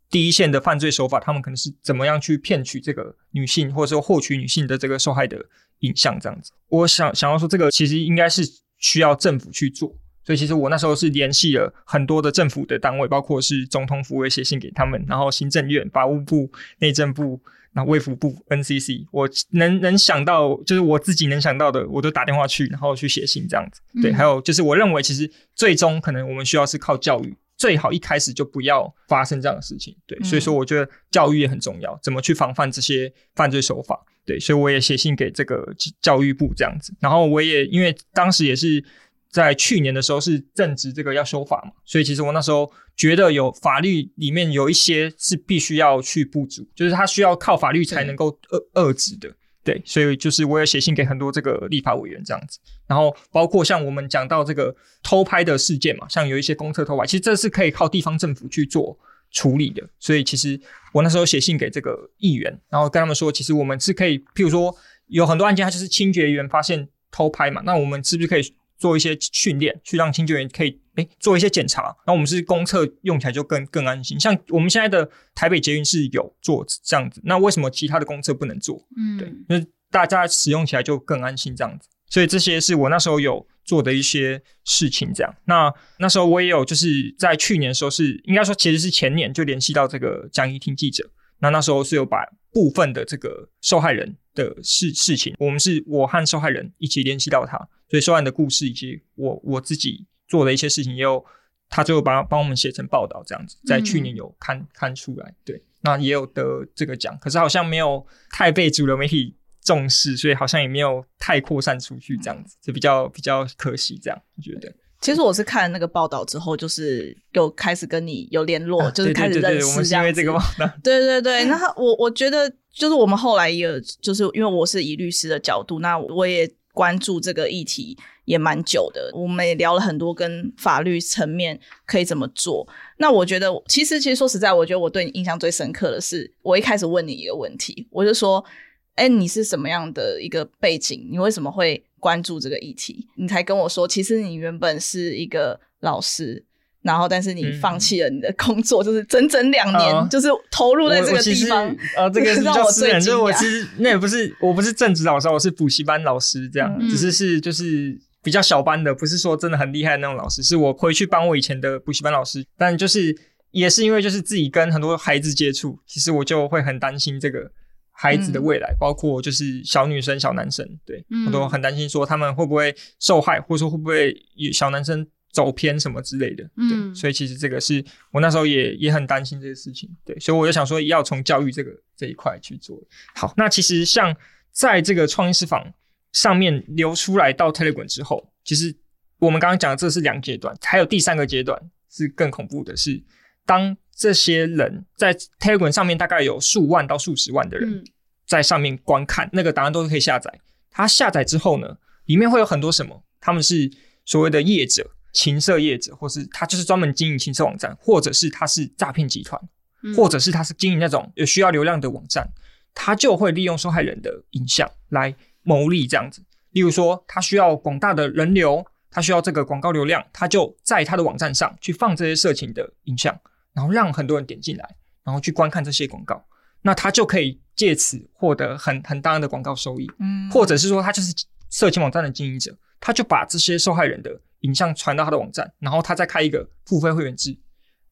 第一线的犯罪手法，他们可能是怎么样去骗取这个女性，或者说获取女性的这个受害的影像这样子。我想想要说，这个其实应该是需要政府去做，所以其实我那时候是联系了很多的政府的单位，包括是总统府也写信给他们，然后行政院、法务部、内政部。那卫福部 NCC，我能能想到，就是我自己能想到的，我都打电话去，然后去写信这样子。对，还有就是我认为，其实最终可能我们需要是靠教育，最好一开始就不要发生这样的事情。对，所以说我觉得教育也很重要，怎么去防范这些犯罪手法。对，所以我也写信给这个教育部这样子。然后我也因为当时也是。在去年的时候是正值这个要修法嘛，所以其实我那时候觉得有法律里面有一些是必须要去补足，就是它需要靠法律才能够遏遏制的，对，所以就是我也写信给很多这个立法委员这样子，然后包括像我们讲到这个偷拍的事件嘛，像有一些公厕偷拍，其实这是可以靠地方政府去做处理的，所以其实我那时候写信给这个议员，然后跟他们说，其实我们是可以，譬如说有很多案件，它就是清洁员发现偷拍嘛，那我们是不是可以？做一些训练，去让清洁员可以诶做一些检查，那我们是公厕用起来就更更安心。像我们现在的台北捷运是有做这样子，那为什么其他的公厕不能做？嗯，对，因为大家使用起来就更安心这样子。所以这些是我那时候有做的一些事情。这样，那那时候我也有就是在去年的时候是应该说其实是前年就联系到这个江一听记者，那那时候是有把部分的这个受害人的事事情，我们是我和受害人一起联系到他。所以受害人的故事以及我我自己做的一些事情，也有他最后帮帮我们写成报道这样子，在去年有看看出来，对，那也有得这个奖，可是好像没有太被主流媒体重视，所以好像也没有太扩散出去这样子，就比较比较可惜这样，我觉得。其实我是看那个报道之后，就是又开始跟你有联络，就是开始认识这样子。<laughs> 对对对，那我我觉得就是我们后来也就是因为我是以律师的角度，那我也。关注这个议题也蛮久的，我们也聊了很多跟法律层面可以怎么做。那我觉得，其实其实说实在，我觉得我对你印象最深刻的是，我一开始问你一个问题，我就说：“哎，你是什么样的一个背景？你为什么会关注这个议题？”你才跟我说，其实你原本是一个老师。然后，但是你放弃了你的工作，就是整整两年，就是投入在这个地方。呃，这个 <laughs> 让我最惊讶。我其实那也不是，我不是正职老师，我是补习班老师，这样只是是就是比较小班的，不是说真的很厉害的那种老师。是我回去帮我以前的补习班老师，但就是也是因为就是自己跟很多孩子接触，其实我就会很担心这个孩子的未来，包括就是小女生、小男生，对我都很担心说他们会不会受害，或者说会不会有小男生走偏什么之类的。对，所以其实这个是我那时候也也很担心这个事情。对，所以我就想说要从教育这个这一块去做。好，那其实像在这个创意师坊上面流出来到 Telegram 之后，其实我们刚刚讲的这是两阶段，还有第三个阶段是更恐怖的，是当。这些人在 Telegram 上面大概有数万到数十万的人在上面观看，那个档案都是可以下载。他下载之后呢，里面会有很多什么？他们是所谓的业者、情色业者，或是他就是专门经营情色网站，或者是他是诈骗集团，或者是他是经营那种有需要流量的网站，他就会利用受害人的影像来牟利这样子。例如说，他需要广大的人流，他需要这个广告流量，他就在他的网站上去放这些色情的影像。然后让很多人点进来，然后去观看这些广告，那他就可以借此获得很很大的广告收益。嗯，或者是说他就是色情网站的经营者，他就把这些受害人的影像传到他的网站，然后他再开一个付费会员制，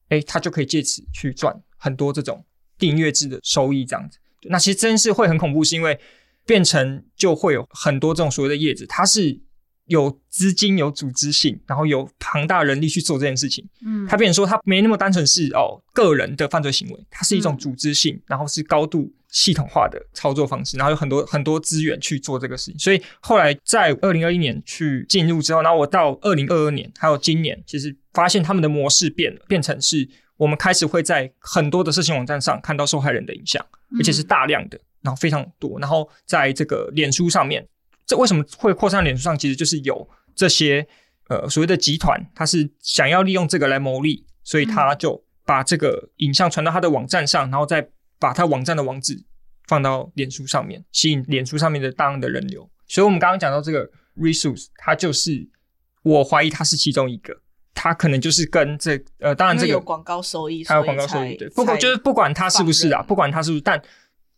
哎，他就可以借此去赚很多这种订阅制的收益。这样子，那其实真是会很恐怖，是因为变成就会有很多这种所谓的叶子，它是。有资金、有组织性，然后有庞大人力去做这件事情。嗯，他变成说，他没那么单纯是哦个人的犯罪行为，它是一种组织性，然后是高度系统化的操作方式，然后有很多很多资源去做这个事情。所以后来在二零二一年去进入之后，然后我到二零二二年还有今年，其实发现他们的模式变了，变成是我们开始会在很多的色情网站上看到受害人的影像，而且是大量的，然后非常多，然后在这个脸书上面。这为什么会扩散脸书上？其实就是有这些呃所谓的集团，他是想要利用这个来牟利，所以他就把这个影像传到他的网站上，然后再把他网站的网址放到脸书上面，吸引脸书上面的大量的人流。所以我们刚刚讲到这个 resource，它就是我怀疑它是其中一个，它可能就是跟这呃，当然这个有广告收益，还有广告收益，对，不过就是不管它是不是啊，不管它是不是，但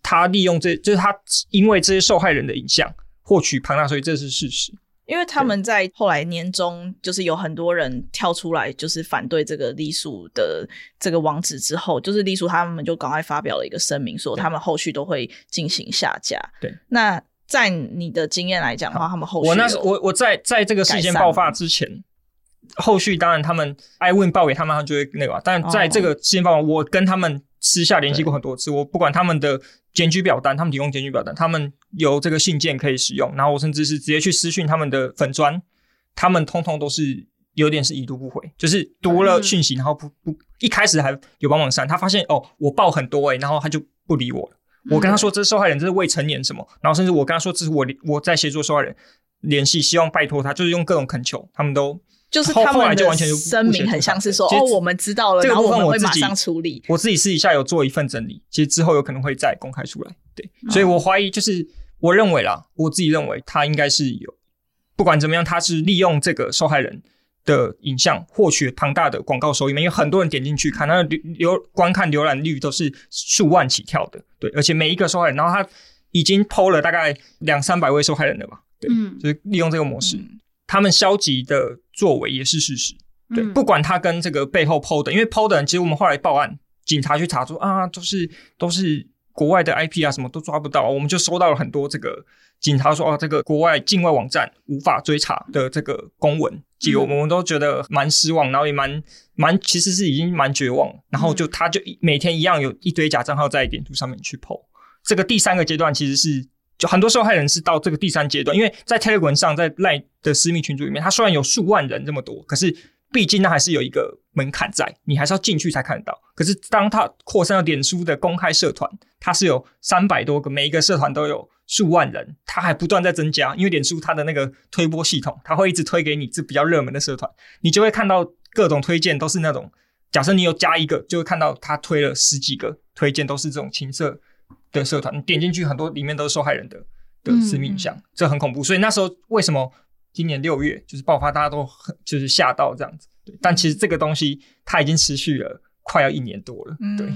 它利用这就是它因为这些受害人的影像。获取庞大收益，这是事实。因为他们在后来年中，就是有很多人跳出来，就是反对这个隶属的这个网址之后，就是隶属他们就赶快发表了一个声明，说他们后续都会进行下架。对，那在你的经验来讲的话，他们后续我那是我我在在这个事件爆发之前，后续当然他们 i win 报给他们，他们就会那个。但在这个事件爆发，我跟他们私下联系过很多次，我不管他们的。检举表单，他们提供检举表单，他们有这个信件可以使用。然后我甚至是直接去私讯他们的粉砖，他们通通都是有点是已读不回，就是读了讯息，然后不不一开始还有帮忙删，他发现哦我报很多诶，然后他就不理我了。我跟他说这是受害人，这是未成年什么，然后甚至我跟他说这是我我在协助受害人联系，希望拜托他，就是用各种恳求，他们都。就是他们的声明很像是说哦，我们知道了，然后我们会马上处理。我自己私底下有做一份整理，其实之后有可能会再公开出来。对，所以我怀疑，就是我认为啦，我自己认为他应该是有，不管怎么样，他是利用这个受害人的影像获取庞大的广告收益嘛，因为很多人点进去看，他的浏观看浏览率都是数万起跳的。对，而且每一个受害人，然后他已经偷了大概两三百位受害人了吧？对，就是利用这个模式。他们消极的作为也是事实，对，不管他跟这个背后 PO 的，因为 PO 的人，其实我们后来报案，警察去查出啊，都是都是国外的 IP 啊，什么都抓不到，我们就收到了很多这个警察说啊，这个国外境外网站无法追查的这个公文，几我们都觉得蛮失望，然后也蛮蛮其实是已经蛮绝望，然后就他就每天一样有一堆假账号在点图上面去 PO，这个第三个阶段其实是。就很多受害人是到这个第三阶段，因为在 Telegram 上，在 Line 的私密群组里面，它虽然有数万人这么多，可是毕竟它还是有一个门槛在，你还是要进去才看得到。可是当它扩散到脸书的公开社团，它是有三百多个，每一个社团都有数万人，它还不断在增加。因为脸书它的那个推波系统，它会一直推给你这比较热门的社团，你就会看到各种推荐都是那种，假设你有加一个，就会看到他推了十几个推荐都是这种情色。的社团，你点进去很多里面都是受害人的的私密影像，这很恐怖。所以那时候为什么今年六月就是爆发，大家都很就是吓到这样子。对，但其实这个东西它已经持续了快要一年多了。对，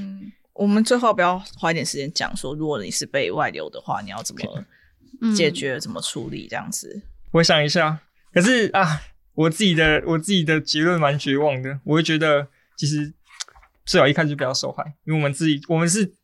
我们最后不要花一点时间讲说，如果你是被外流的话，你要怎么 <laughs> 解决、怎么处理这样子？我想一下，可是啊，我自己的我自己的结论蛮绝望的。我会觉得，其实最好一开始就不要受害，因为我们自己我们是。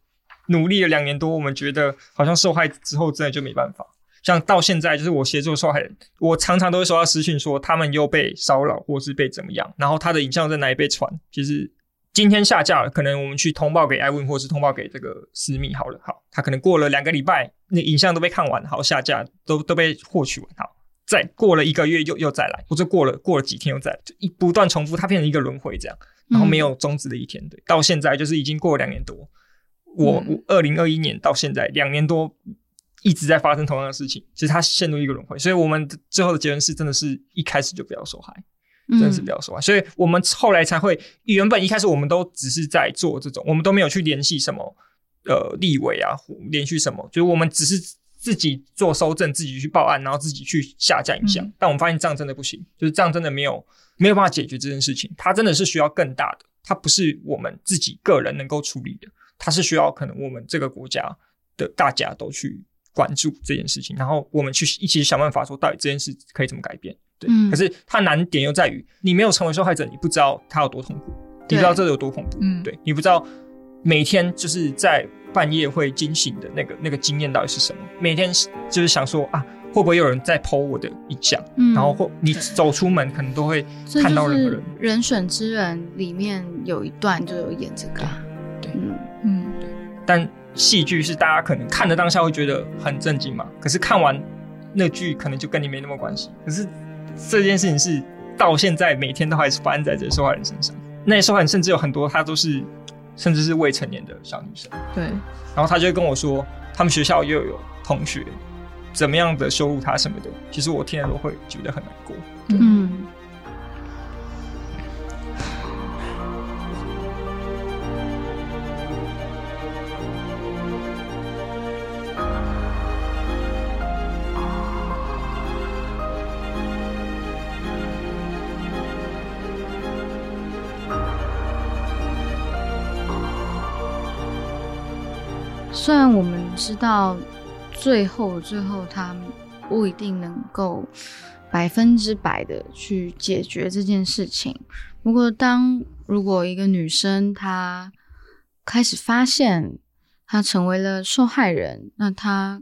努力了两年多，我们觉得好像受害之后真的就没办法。像到现在，就是我协助受害人，我常常都会收到私讯说他们又被骚扰或是被怎么样，然后他的影像在哪里被传，其实今天下架了，可能我们去通报给艾文或是通报给这个私密好了，好，他可能过了两个礼拜，那影像都被看完，好下架都都被获取完，好，再过了一个月又又再来，或者过了过了几天又再来，就一不断重复，它变成一个轮回这样，然后没有终止的一天，对，到现在就是已经过了两年多，我二零二一年到现在两年多。一直在发生同样的事情，其实它陷入一个轮回，所以我们最后的结论是，真的是一开始就不要受害，真的是不要受害。所以我们后来才会，原本一开始我们都只是在做这种，我们都没有去联系什么呃立委啊，联系什么，就是我们只是自己做收证，自己去报案，然后自己去下架影像。但我们发现这样真的不行，就是这样真的没有没有办法解决这件事情，它真的是需要更大的，它不是我们自己个人能够处理的，它是需要可能我们这个国家的大家都去。关注这件事情，然后我们去一起想办法，说到底这件事可以怎么改变？对，可是它难点又在于，你没有成为受害者，你不知道他有多痛苦，你不知道这有多恐怖。嗯，对，你不知道每天就是在半夜会惊醒的那个那个经验到底是什么？每天就是想说啊，会不会有人在剖我的影像？嗯，然后或你走出门可能都会看到任何人。人选之人里面有一段就有演这个，对，嗯但。戏剧是大家可能看的当下会觉得很震惊嘛，可是看完那剧可能就跟你没那么关系。可是这件事情是到现在每天都还是发生在这受害人身上。那些受害人甚至有很多，他都是甚至是未成年的小女生。对。然后他就会跟我说，他们学校又有同学怎么样的羞辱他什么的。其实我听了都会觉得很难过。嗯。知道，最后最后他不一定能够百分之百的去解决这件事情。不过，当如果一个女生她开始发现她成为了受害人，那她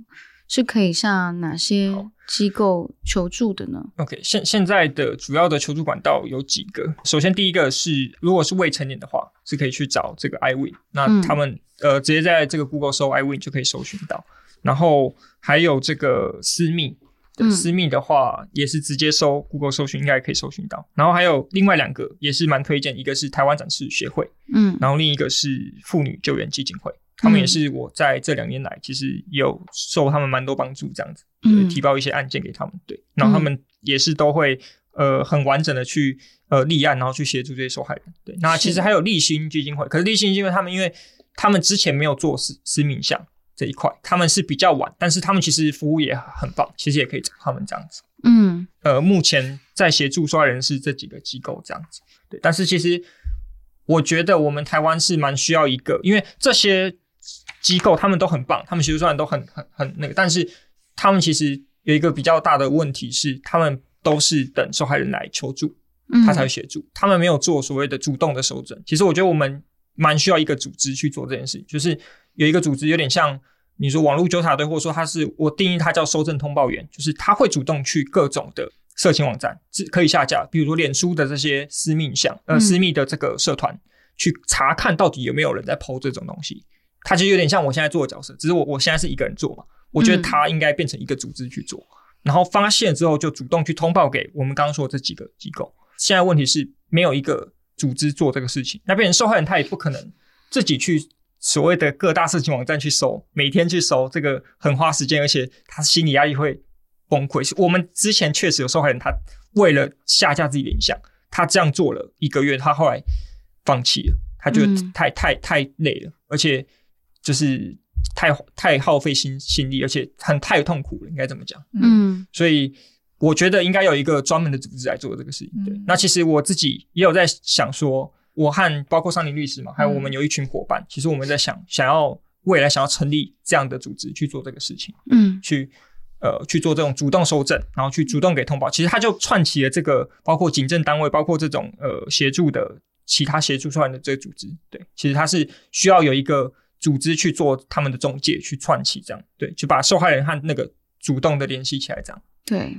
是可以向哪些机构求助的呢？OK，现现在的主要的求助管道有几个。首先，第一个是如果是未成年的话，是可以去找这个 iWin，那他们。呃，直接在这个 Google 搜 iWin 就可以搜寻到，然后还有这个私密，私密的话也是直接搜 Google 搜寻应该可以搜寻到，然后还有另外两个也是蛮推荐，一个是台湾展示协会，嗯，然后另一个是妇女救援基金会，他们也是我在这两年来其实有受他们蛮多帮助，这样子，对，提报一些案件给他们，对，然后他们也是都会呃很完整的去呃立案，然后去协助这些受害人，对，那其实还有立新基金会，可是立新基金会他们因为他们之前没有做私私密项这一块，他们是比较晚，但是他们其实服务也很棒，其实也可以找他们这样子。嗯，呃，目前在协助受害人是这几个机构这样子。对，但是其实我觉得我们台湾是蛮需要一个，因为这些机构他们都很棒，他们协助受害人都很很很那个，但是他们其实有一个比较大的问题是，他们都是等受害人来求助，他才会协助，他们没有做所谓的主动的收证。其实我觉得我们。蛮需要一个组织去做这件事情，就是有一个组织有点像你说网络纠察队，或者说他是我定义他叫收证通报员，就是他会主动去各种的色情网站是可以下架，比如说脸书的这些私密相呃私密的这个社团去查看到底有没有人在抛这种东西，他就有点像我现在做的角色，只是我我现在是一个人做嘛，我觉得他应该变成一个组织去做，然后发现之后就主动去通报给我们刚刚说的这几个机构，现在问题是没有一个。组织做这个事情，那变成受害人他也不可能自己去所谓的各大色情网站去搜，每天去搜，这个很花时间，而且他心理压力会崩溃。我们之前确实有受害人，他为了下架自己的影像，他这样做了一个月，他后来放弃了，他觉得太太太累了，而且就是太太耗费心心力，而且很太痛苦了，应该怎么讲？嗯，所以。我觉得应该有一个专门的组织来做这个事情。对，那其实我自己也有在想说，我和包括桑林律师嘛，还有我们有一群伙伴，其实我们在想，想要未来想要成立这样的组织去做这个事情。嗯，去呃去做这种主动收证，然后去主动给通报。其实他就串起了这个包括警政单位，包括这种呃协助的其他协助出来的这个组织。对，其实他是需要有一个组织去做他们的中介，去串起这样，对，就把受害人和那个主动的联系起来，这样。对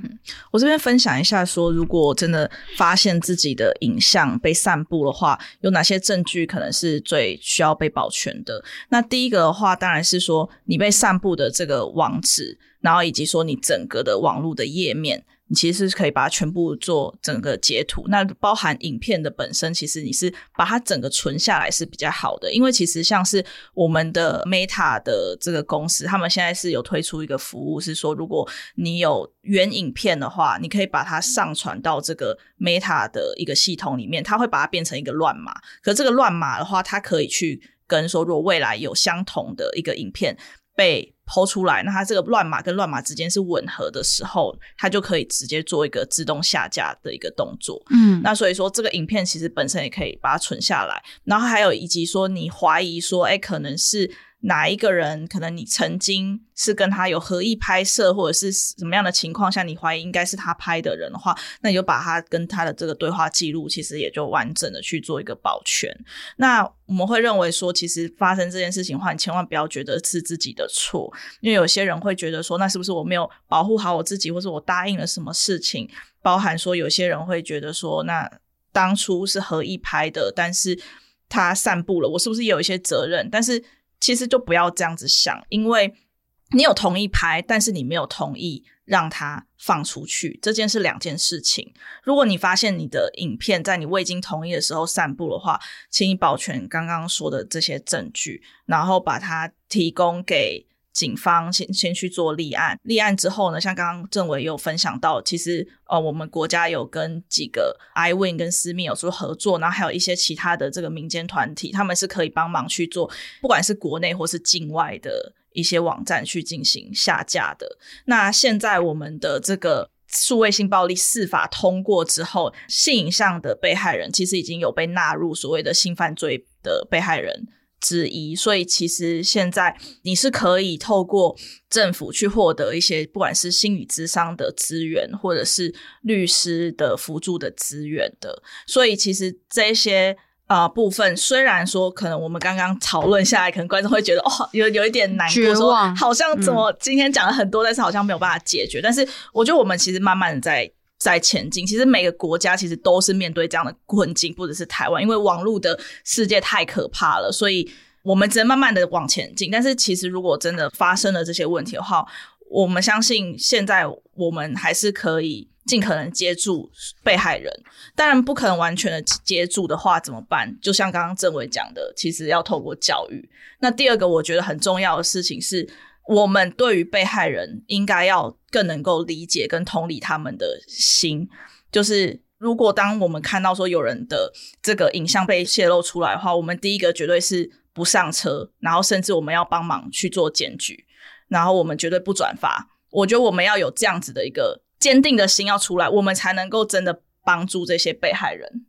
我这边分享一下，说如果真的发现自己的影像被散布的话，有哪些证据可能是最需要被保全的？那第一个的话，当然是说你被散布的这个网址，然后以及说你整个的网络的页面。你其实是可以把它全部做整个截图，那包含影片的本身，其实你是把它整个存下来是比较好的，因为其实像是我们的 Meta 的这个公司，他们现在是有推出一个服务，是说如果你有原影片的话，你可以把它上传到这个 Meta 的一个系统里面，它会把它变成一个乱码。可这个乱码的话，它可以去跟说，如果未来有相同的一个影片被。抛出来，那它这个乱码跟乱码之间是吻合的时候，它就可以直接做一个自动下架的一个动作。嗯，那所以说这个影片其实本身也可以把它存下来，然后还有以及说你怀疑说，哎，可能是。哪一个人可能你曾经是跟他有合意拍摄，或者是什么样的情况下你怀疑应该是他拍的人的话，那你就把他跟他的这个对话记录，其实也就完整的去做一个保全。那我们会认为说，其实发生这件事情的话，你千万不要觉得是自己的错，因为有些人会觉得说，那是不是我没有保护好我自己，或者我答应了什么事情？包含说有些人会觉得说，那当初是合意拍的，但是他散布了，我是不是也有一些责任？但是其实就不要这样子想，因为你有同意拍，但是你没有同意让他放出去，这件事两件事情。如果你发现你的影片在你未经同意的时候散布的话，请你保全刚刚说的这些证据，然后把它提供给。警方先先去做立案，立案之后呢，像刚刚政委有分享到，其实呃，我们国家有跟几个 iWin 跟私密有做合作，然后还有一些其他的这个民间团体，他们是可以帮忙去做，不管是国内或是境外的一些网站去进行下架的。那现在我们的这个数位性暴力司法通过之后，性影像的被害人其实已经有被纳入所谓的性犯罪的被害人。之一，所以其实现在你是可以透过政府去获得一些，不管是心理咨商的资源，或者是律师的辅助的资源的。所以其实这些啊部分，虽然说可能我们刚刚讨论下来，可能观众会觉得哦，有有一点难过，说好像怎么今天讲了很多，但是好像没有办法解决。但是我觉得我们其实慢慢的在。在前进，其实每个国家其实都是面对这样的困境，或者是台湾，因为网络的世界太可怕了，所以我们只能慢慢的往前进。但是，其实如果真的发生了这些问题的话，我们相信现在我们还是可以尽可能接住被害人。当然，不可能完全的接住的话怎么办？就像刚刚政委讲的，其实要透过教育。那第二个，我觉得很重要的事情是。我们对于被害人应该要更能够理解跟同理他们的心，就是如果当我们看到说有人的这个影像被泄露出来的话，我们第一个绝对是不上车，然后甚至我们要帮忙去做检举，然后我们绝对不转发。我觉得我们要有这样子的一个坚定的心要出来，我们才能够真的帮助这些被害人。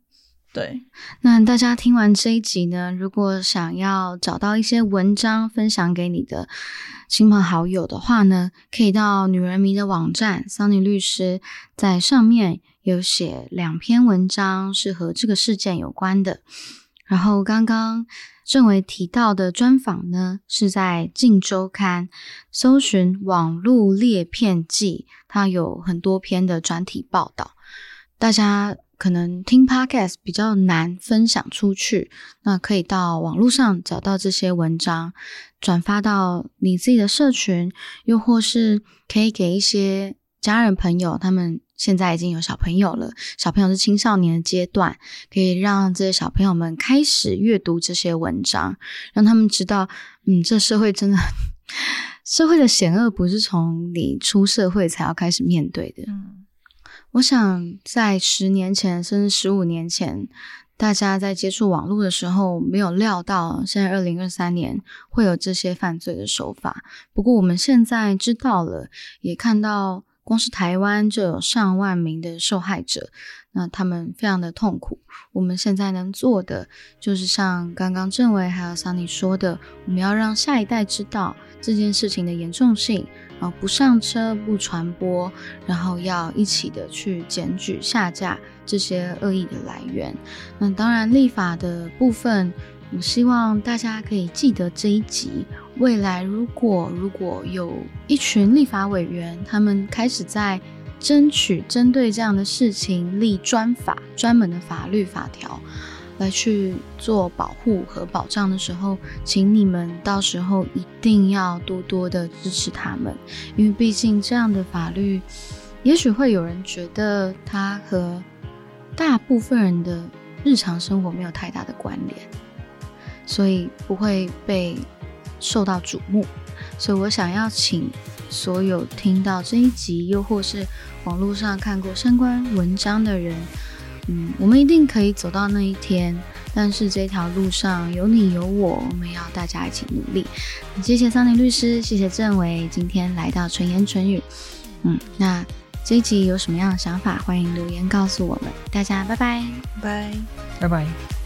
对，那大家听完这一集呢，如果想要找到一些文章分享给你的亲朋好友的话呢，可以到女人迷的网站，桑尼律师在上面有写两篇文章是和这个事件有关的。然后刚刚政委提到的专访呢，是在《镜周刊》搜寻网络裂片记，它有很多篇的专题报道，大家。可能听 podcast 比较难分享出去，那可以到网络上找到这些文章，转发到你自己的社群，又或是可以给一些家人朋友，他们现在已经有小朋友了，小朋友是青少年的阶段，可以让这些小朋友们开始阅读这些文章，让他们知道，嗯，这社会真的，<laughs> 社会的险恶不是从你出社会才要开始面对的。我想在十年前，甚至十五年前，大家在接触网络的时候，没有料到现在二零二三年会有这些犯罪的手法。不过我们现在知道了，也看到，光是台湾就有上万名的受害者，那他们非常的痛苦。我们现在能做的，就是像刚刚政委还有桑尼说的，我们要让下一代知道这件事情的严重性。啊，不上车，不传播，然后要一起的去检举下架这些恶意的来源。那当然，立法的部分，我希望大家可以记得这一集。未来如果如果有一群立法委员，他们开始在争取针对这样的事情立专法、专门的法律法条来去做保护和保障的时候，请你们到时候一定要多多的支持他们，因为毕竟这样的法律，也许会有人觉得它和大部分人的日常生活没有太大的关联。所以不会被受到瞩目，所以我想要请所有听到这一集，又或是网络上看过相关文章的人，嗯，我们一定可以走到那一天。但是这条路上有你有我，我们要大家一起努力。谢谢桑尼律师，谢谢郑伟，今天来到纯言纯语。嗯，那这一集有什么样的想法，欢迎留言告诉我们。大家拜拜，拜拜拜。